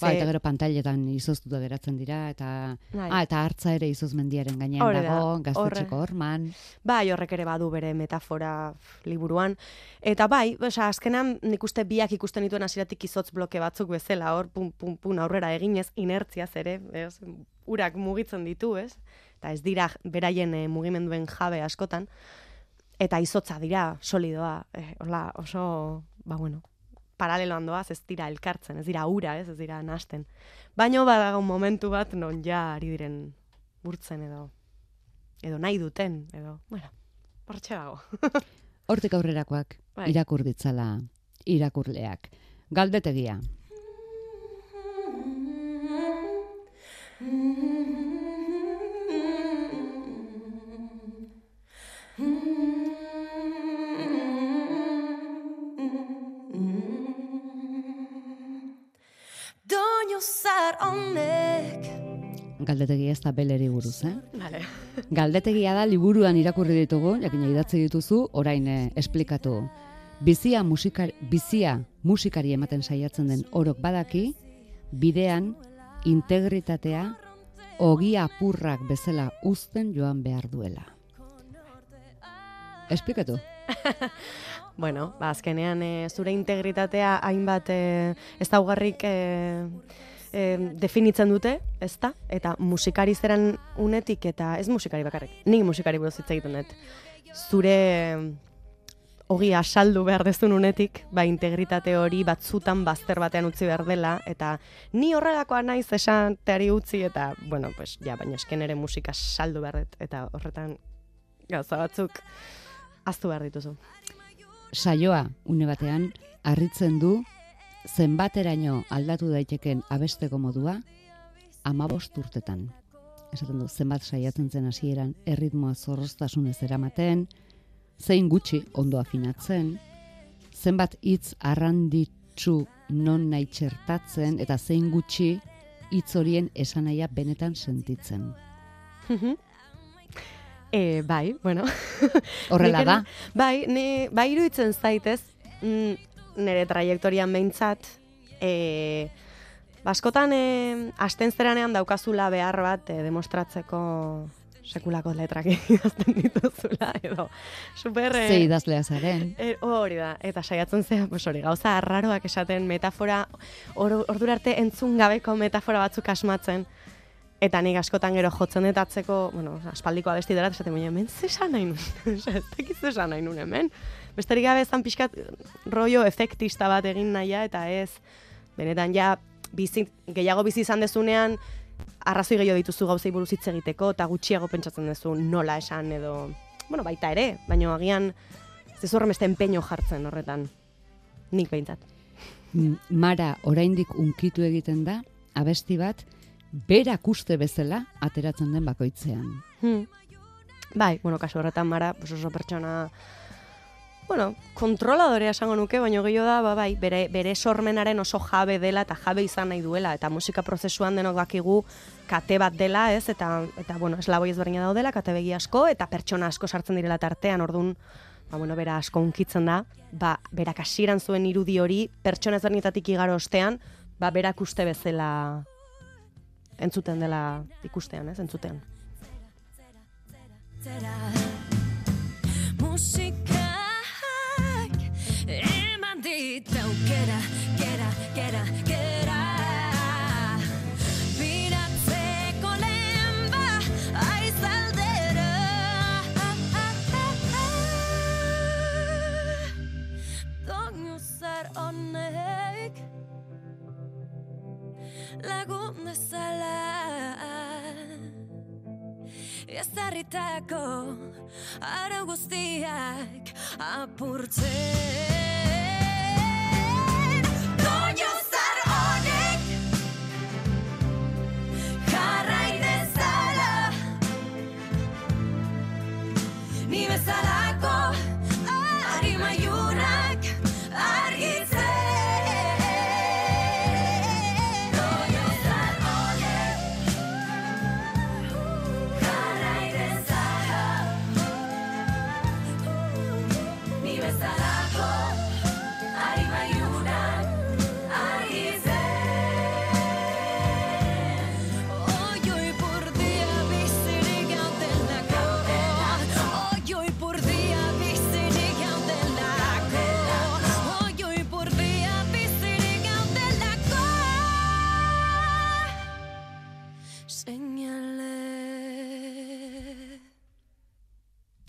Ba, eta gero pantailetan izoztuta geratzen dira, eta, Bai. ah, eta hartza ere izozmendiaren gainean Hori da, dago, horre. gaztetxeko horman. Bai, horrek ere badu bere metafora liburuan. Eta bai, osea, azkenan nik uste biak ikusten dituen hasieratik izotz bloke batzuk bezala, hor, pun, pun, pun, aurrera eginez, inertziaz ere, ez, urak mugitzen ditu, ez? Eta ez dira beraien eh, mugimenduen jabe askotan. Eta izotza dira, solidoa, eh, hola, oso, ba bueno, paraleloan doaz, ez dira elkartzen, ez dira ura, ez, ez dira nasten. Baino badago momentu bat non ja ari diren burtzen edo edo nahi duten, edo, bueno, hortxe dago. Hortik aurrerakoak, Bai. irakur ditzala irakurleak. Galdetegia. Zar honek Galdetegia ez da beleri buruz, eh? Vale. Galdetegia da liburuan irakurri ditugu, jakina idatzi dituzu, orain eh, esplikatu. Bizia, musikar, bizia musikari ematen saiatzen den orok badaki, bidean integritatea ogi apurrak bezala uzten joan behar duela. Esplikatu. Bueno, ba, azkenean e, zure integritatea hainbat e, ez daugarrik e, e, definitzen dute, ez da? Eta musikari zeran unetik eta ez musikari bakarrik, nik musikari buruz hitz egiten dut. Zure ogi asaldu behar dezun unetik, ba, integritate hori batzutan bazter batean utzi behar dela, eta ni horrelakoa naiz esanteari utzi, eta, bueno, pues, ja, baina esken ere musika saldu behar dut, eta horretan gauza batzuk aztu behar dituzu. Saioa, une batean, harritzen du, zenbateraino aldatu daiteken abesteko modua, amabost urtetan. Esaten du, zenbat saiatzen zen hasieran erritmoa zorroztasunez eramaten, zein gutxi ondo afinatzen, zenbat hitz arranditzu non nahi txertatzen, eta zein gutxi hitz horien esanaia benetan sentitzen. E, bai, bueno. Horrela da. Bai, ni, bai iruditzen zaitez, mm, nire trajektorian behintzat, e, baskotan e, asten zeranean daukazula behar bat e, demostratzeko sekulako letrak idazten dituzula, edo super... e, Ze idazlea zaren. E, hori da, eta saiatzen zea, pues hori, gauza arraroak esaten, metafora, or, ordura arte entzun gabeko metafora batzuk asmatzen, eta nik askotan gero jotzen dut bueno, aspaldiko abesti dela, esaten baina, hemen ze esan nahi ez dakit ze esan nahi nuen hemen. Besterik gabe ezan pixkat rollo efektista bat egin nahia, eta ez, benetan ja, bizi, gehiago bizi izan dezunean, arrazoi gehiago dituzu gauzei buruz hitz egiteko, eta gutxiago pentsatzen duzu nola esan edo, bueno, baita ere, baina agian ez horrem beste empeño jartzen horretan. Nik behintzat. Mara oraindik unkitu egiten da, abesti bat, berak uste bezala ateratzen den bakoitzean. Hmm. Bai, bueno, kasu horretan mara, pues oso pertsona, bueno, kontroladorea esango nuke, baina gehiago da, ba, bai, bere, bere sormenaren oso jabe dela eta jabe izan nahi duela, eta musika prozesuan denok dakigu kate bat dela, ez, eta, eta bueno, eslaboi ezberdina daudela, kate begi asko, eta pertsona asko sartzen direla tartean, ordun ba, bueno, bera asko unkitzen da, ba, berak hasieran zuen irudi hori, pertsona ezberdinetatik igaro ostean, ba, berak uste bezala entzuten dela ikustean, ez, entzutean. Musikak eman dit aukera, lagun dezala ezarritako arau guztiak apurtzen.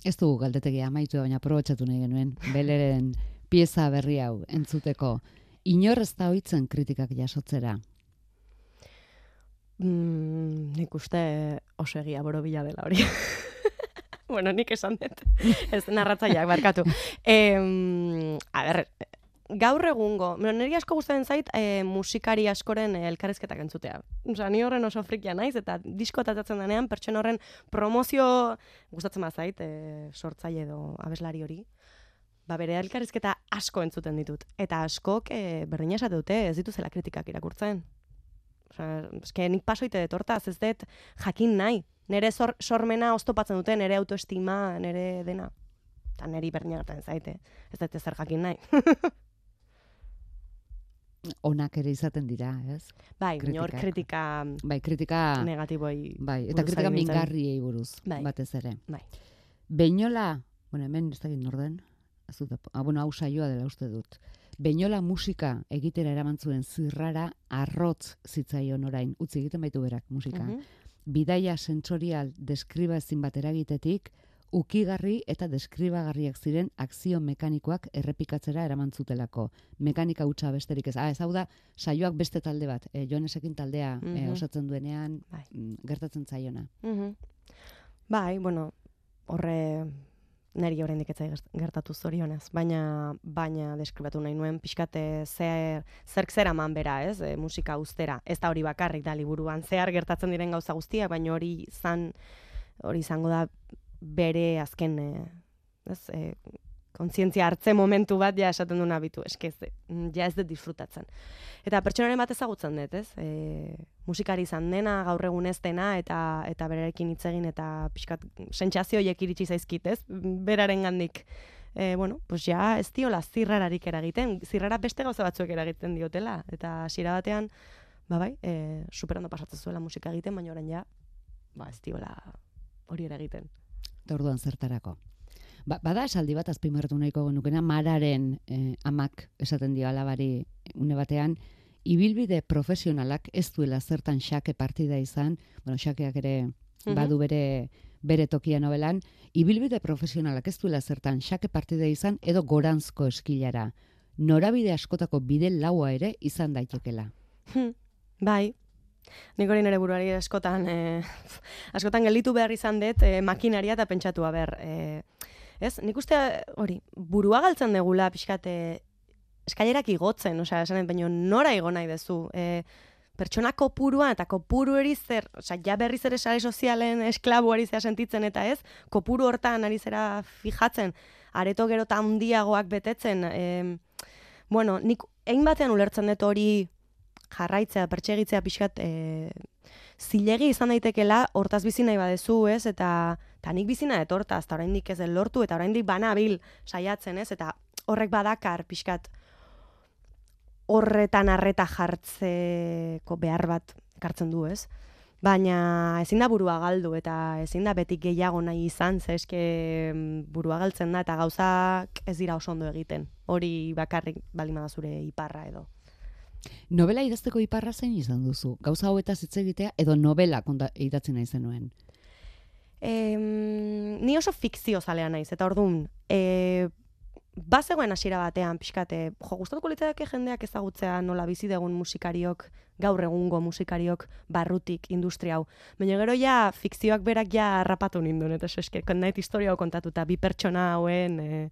Ez dugu galdetegia amaitu baina aprobetxatu nahi genuen, beleren pieza berri hau entzuteko. Inor ez da oitzen kritikak jasotzera. Mm, nik uste oso egia borobila dela hori. bueno, nik esan dut. Ez narratzaileak barkatu. Em, a ber, gaur egungo, niri asko gustatzen zait e, musikari askoren eh, elkarrizketak entzutea. Osea, ni horren oso frikia naiz eta disko atatzen denean pertsona horren promozio gustatzen bazait, e, sortzaile edo abeslari hori. Ba, bere elkarrizketa asko entzuten ditut. Eta askok e, berdina esate dute, ez dituzela kritikak irakurtzen. Osea, eske nik pasoite dut hortaz, ez dut jakin nahi. Nere sor, sormena oztopatzen dute, nere autoestima, nere dena. Eta neri berdina gertatzen zaite. Ez dut ezer jakin nahi. onak ere izaten dira, ez? Bai, inor kritika Bai, kritika, negatiboi. bai, eta kritika mingarriei buruz, Bai. batez ere. Bai. Beinola, bueno, hemen ez dakit norden, dut, ah, bueno, hau saioa dela uste dut. Beinola musika egitera eraman zuen zirrara arrotz zitzaion orain, utzi egiten baitu berak musika. Mhm. Bidaia sentsorial deskriba ezin bat eragitetik, ukigarri eta deskribagarriak ziren akzio mekanikoak errepikatzera eraman zutelako. Mekanika hutsa besterik ez. Ah, ez hau da, saioak beste talde bat, e, Joanesekin taldea eh, Mhm. osatzen duenean Bai. mm, gertatzen zaiona. Mhm. Bai, bueno, horre neri oraindik zait gert- gertatu zorionez, baina baina deskribatu nahi nuen pixkate zer zerk zer eman bera, ez? E, musika ustera. Ez da hori bakarrik da liburuan zehar gertatzen diren gauza guztia, baina hori izan hori izango da bere azken e, ez? E, kontzientzia hartze momentu bat ja esaten duna bitu, eske ez, mm, ja ez dut disfrutatzen. Eta pertsonaren bat ezagutzen dut, ez? E, musikari izan dena, gaur egun ez dena, eta, eta berarekin hitz egin, eta pixkat sentsazio iritsi zaizkit, ez? Beraren gandik. E, bueno, pues ja, ez diola zirrararik eragiten, zirrara beste gauza batzuek eragiten diotela, eta hasiera batean, ba bai, e, superondo pasatzen zuela musika egiten, baina orain ja, ba ez diola hori eragiten. Eta orduan zertarako. Ba, bada esaldi bat azpimarratu nahiko genukena mararen eh, amak esaten dio alabari une batean, ibilbide profesionalak ez duela zertan xake partida izan, bueno, xakeak ere Mhm. badu bere bere tokia novelan, ibilbide profesionalak ez duela zertan xake partida izan edo goranzko eskilara. Norabide askotako bide laua ere izan daitekela. Hm, bai. Nik hori nire buruari askotan, eh, askotan gelditu behar izan dut eh, makinaria eta pentsatu ber. Eh, ez? Nik uste hori, burua galtzen degula pixkat eh, eskailerak igotzen, osea, esan dut, baina nora igo nahi duzu. Eh, pertsona kopurua eta kopuru eri zer, osea, ja berriz ere sare sozialen esklabu ari zera sentitzen eta ez, kopuru hortan ari zera fijatzen, areto gero eta handiagoak betetzen, eh, bueno, nik egin batean ulertzen dut hori jarraitzea, pertsegitzea pixkat e, zilegi izan daitekela hortaz bizi nahi badezu, ez? Eta, eta nik bizina dut hortaz, eta oraindik ez den lortu, eta oraindik banabil saiatzen, ez? Eta horrek badakar pixkat horretan arreta jartzeko behar bat ekartzen du, ez? Baina ezin da burua galdu eta ezin da betik gehiago nahi izan, ze eske mm, burua galtzen da eta gauzak ez dira oso ondo egiten. Hori bakarrik baldin bada zure iparra edo. Novela idazteko iparra zein izan duzu? Gauza hauetaz hitz egitea edo novela konta idatzen nahi zenuen? Em, ni oso fikzio zalea naiz, eta orduan, e, bazegoen hasiera batean, pixkate, jo, gustatuko litzaidake jendeak ezagutzea nola bizi dugun musikariok, gaur egungo musikariok, barrutik, industria hau. Baina gero ja, fikzioak berak ja harrapatu ninduen, eta eske, kondait historia hau kontatuta, bi pertsona hauen e,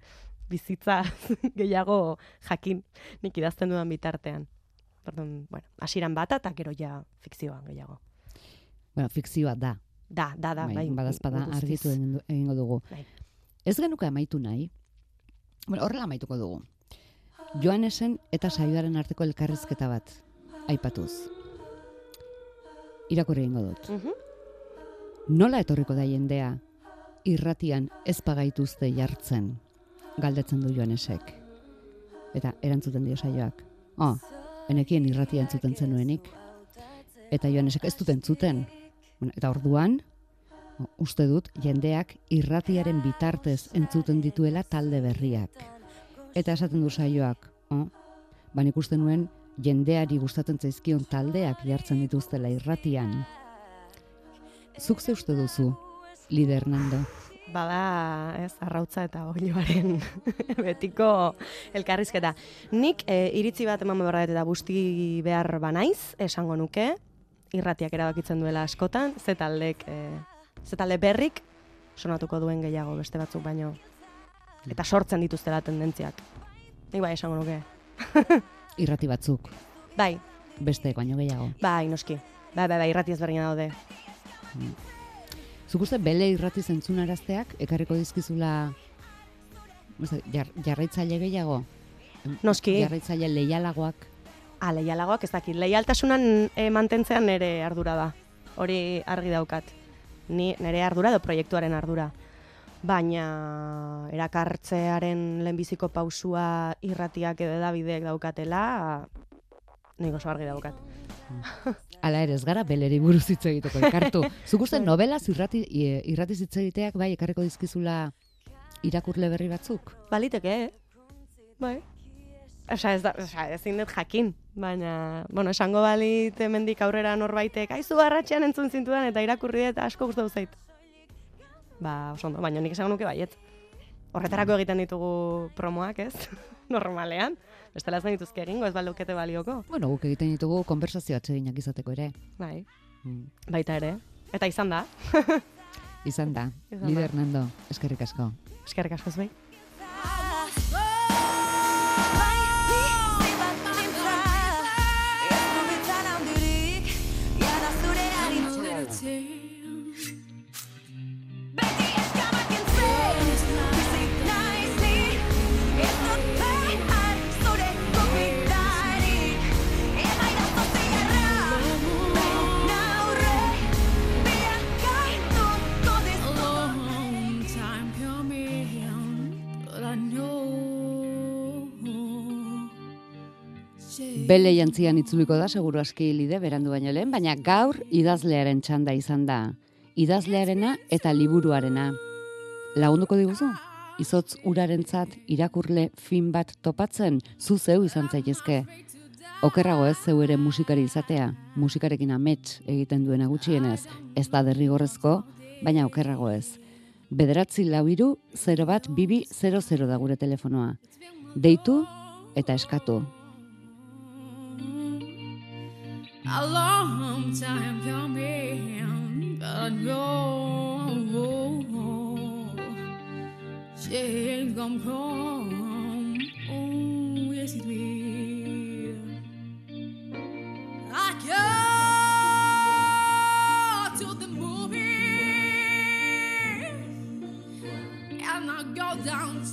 bizitza gehiago jakin, nik idazten dudan bitartean. Orduan, bueno, hasieran bata eta gero ja fikzioan gehiago. Bueno, fikzioa da. Da, da, da, bai. badazpada guztiz. argitu egingo dugu. Bai. Ez genuke amaitu nahi, bueno, horrela amaituko dugu. Joanesen eta saioaren arteko elkarrizketa bat, aipatuz. Irakurri egingo dut. Mhm. Nola etorriko da jendea, irratian ez pagaituzte jartzen, galdetzen du Joanesek. Eta erantzuten dio saioak. Oh, enekien irratia entzuten zenuenik. Eta Joanesek ez dut entzuten. Eta orduan, uste dut jendeak irratiaren bitartez entzuten dituela talde berriak. Eta esaten du saioak, oh, ban ikusten nuen jendeari gustatzen zaizkion taldeak jartzen dituztela irratian. Zuk ze uste duzu, lider Nando? Bada, ez, arrautza eta oioaren betiko elkarrizketa. Nik e, iritzi bat eman behar eta busti behar banaiz, esango nuke, irratiak erabakitzen duela askotan, ze taldek, e, ze talde berrik sonatuko duen gehiago beste batzuk baino. Eta sortzen dituztela tendentziak. Nik bai esango nuke. Irrati batzuk, Bai, besteek baino gehiago. bai, noski. Bai, bai, bai, irrati ezberdina daude. Zuk uste bele irrati zentzunarazteak ekarriko dizkizula jar, jarraitzaile gehiago? Noski. Jarraitzaile leialagoak? Ah, leialagoak ez dakit. Leialtasunan e, mantentzean nere ardura da. Hori argi daukat. Ni nere ardura edo proiektuaren ardura. Baina erakartzearen lehenbiziko pausua irratiak edo edabideek daukatela, nik oso argi daukat. Hala ere, ez gara beleri buruz hitz egiteko elkartu. Zuk uste Bai. novela irrati, i- irratiz hitz egiteak bai ekarriko dizkizula irakurle berri batzuk? Baliteke, eh? Bai. Osa, ez da, osa, ezin dut jakin, baina, bueno, esango balit hemendik aurrera norbaitek, aizu arratxean entzun zintudan eta irakurri dut asko gustatu zait. Ba, oso ondo, baina nik esango nuke baiet. Horretarako egiten ditugu promoak, ez? Normalean. Bestela ez dituzke egingo, ez balukete balioko. Bueno, guk egiten ditugu konversazio atseginak izateko ere. Bai, Mm. baita ere. Eta izan da, Izan da, Izan. Lider Hernando, eskerrik asko. eskerrik asko zuei. Bele jantzian itzuliko da, seguru aski lide, berandu baino lehen, baina gaur idazlearen txanda izan da. Idazlearena eta liburuarena. Lagunduko diguzu? Izotz urarentzat irakurle fin bat topatzen, zu zeu izan zaitezke. Okerrago ez zeu ere musikari izatea, musikarekin amets egiten duena gutxienez, ez da derrigorrezko, baina okerrago ez. Bederatzi lau iru, 0 bat, bibi, 00 da gure telefonoa. Deitu eta eskatu. A long time coming, but know change gonna come. Oh, yes it will. I go to the movie and I go downtown.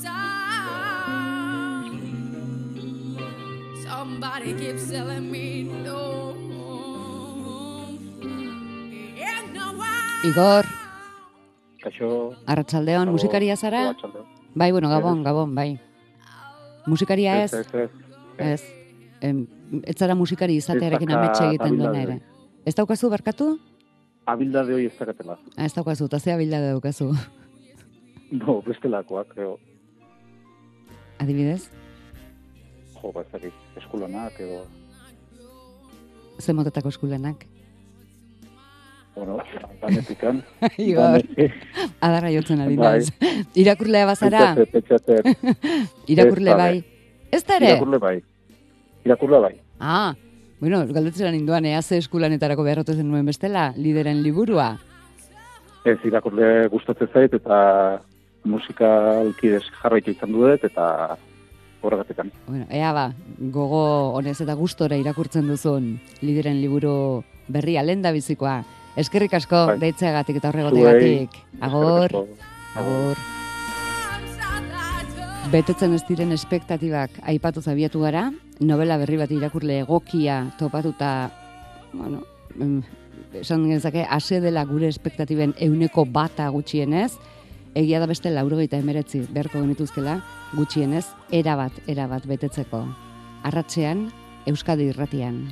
Somebody keeps telling me no. Igor, Kaixo. arratsaldeon musikaria zara? arratsaldeon. Bai, bueno, gabon, gabon, bai. Musikaria ez? Ez, ez, ez. Ez. Em, ez zara musikari izatearekin ametxe egiten duena abildade ere. Ez daukazu barkatu? Abildade hori ez dakatela. Ah, ez daukazu, eta ze abilda daukazu. No, bestelakoak, creo. Adibidez, Jo, ba, dakit, eskulanak edo, ze motetako eskulanak. Bueno, danetikan. Igor, adarra jotzen ari Bai. naiz. Irakurlea bazara, Pentsatzen, pentsatzen. irakurle Ez da, bai. Ez da ere? Irakurle bai. Irakurle bai. Ah, bueno, galdetzera ninduan, ea ze eskulanetarako beharrote zen nuen bestela, lideren liburua. Ez irakurle gustatzen zait eta musikalkidez jarraitu izan dudet eta horregatikan. Bueno, ea ba, gogo honez eta gustora irakurtzen duzun lideren liburu berria lenda bizikoa. Eskerrik asko Bai. deitzeagatik eta horregotegatik. Agor, agor. Betetzen ez diren espektatibak aipatu zabiatu gara, novela berri bat irakurle egokia topatuta, bueno, esan genezake, ase dela gure espektatiben euneko bata gutxienez, egia da beste laurogeita emeretzi beharko genituzkela, gutxienez, erabat, erabat betetzeko. Arratxean, Euskadi irratian.